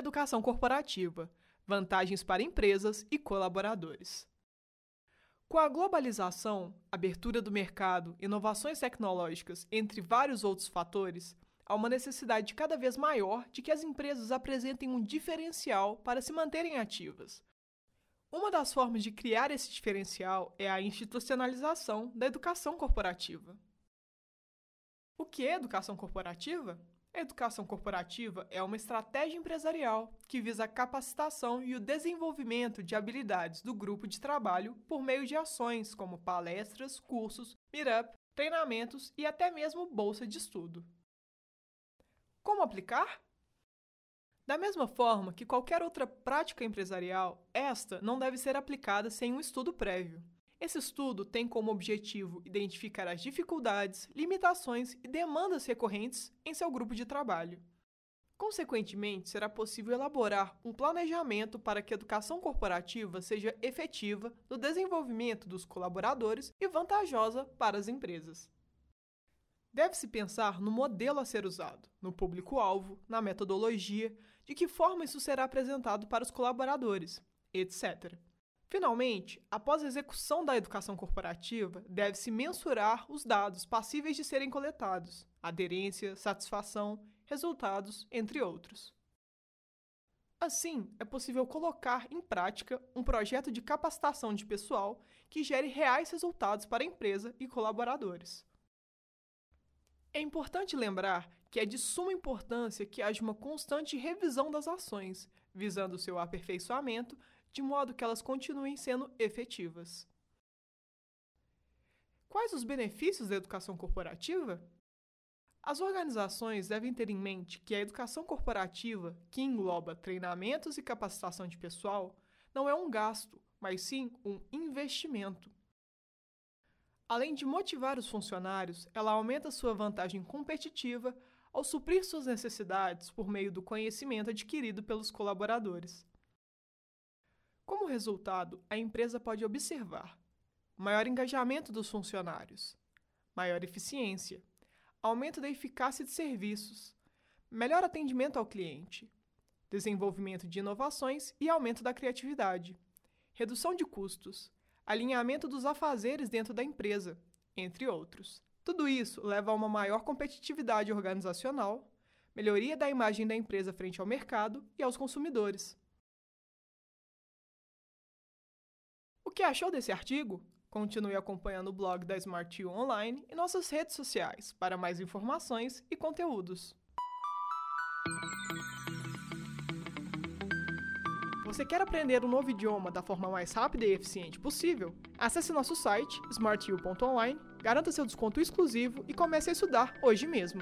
Educação corporativa vantagens para empresas e colaboradores. Com a globalização, abertura do mercado, inovações tecnológicas, entre vários outros fatores, há uma necessidade cada vez maior de que as empresas apresentem um diferencial para se manterem ativas. Uma das formas de criar esse diferencial é a institucionalização da educação corporativa. O que é educação corporativa? A educação corporativa é uma estratégia empresarial que visa a capacitação e o desenvolvimento de habilidades do grupo de trabalho por meio de ações como palestras, cursos, meetup, treinamentos e até mesmo bolsa de estudo. Como aplicar? Da mesma forma que qualquer outra prática empresarial, esta não deve ser aplicada sem um estudo prévio. Esse estudo tem como objetivo identificar as dificuldades, limitações e demandas recorrentes em seu grupo de trabalho. Consequentemente, será possível elaborar um planejamento para que a educação corporativa seja efetiva no desenvolvimento dos colaboradores e vantajosa para as empresas. Deve-se pensar no modelo a ser usado, no público-alvo, na metodologia, de que forma isso será apresentado para os colaboradores, etc. Finalmente, após a execução da educação corporativa, deve-se mensurar os dados passíveis de serem coletados, aderência, satisfação, resultados, entre outros. Assim, é possível colocar em prática um projeto de capacitação de pessoal que gere reais resultados para a empresa e colaboradores. É importante lembrar que é de suma importância que haja uma constante revisão das ações, visando seu aperfeiçoamento de modo que elas continuem sendo efetivas. Quais os benefícios da educação corporativa? As organizações devem ter em mente que a educação corporativa, que engloba treinamentos e capacitação de pessoal, não é um gasto, mas sim um investimento. Além de motivar os funcionários, ela aumenta sua vantagem competitiva ao suprir suas necessidades por meio do conhecimento adquirido pelos colaboradores. Como resultado, a empresa pode observar maior engajamento dos funcionários, maior eficiência, aumento da eficácia de serviços, melhor atendimento ao cliente, desenvolvimento de inovações e aumento da criatividade, redução de custos, alinhamento dos afazeres dentro da empresa, entre outros. Tudo isso leva a uma maior competitividade organizacional, melhoria da imagem da empresa frente ao mercado e aos consumidores. Que achou desse artigo? Continue acompanhando o blog da Smart Online e nossas redes sociais para mais informações e conteúdos. Você quer aprender um novo idioma da forma mais rápida e eficiente possível? Acesse nosso site smartu.online, garanta seu desconto exclusivo e comece a estudar hoje mesmo.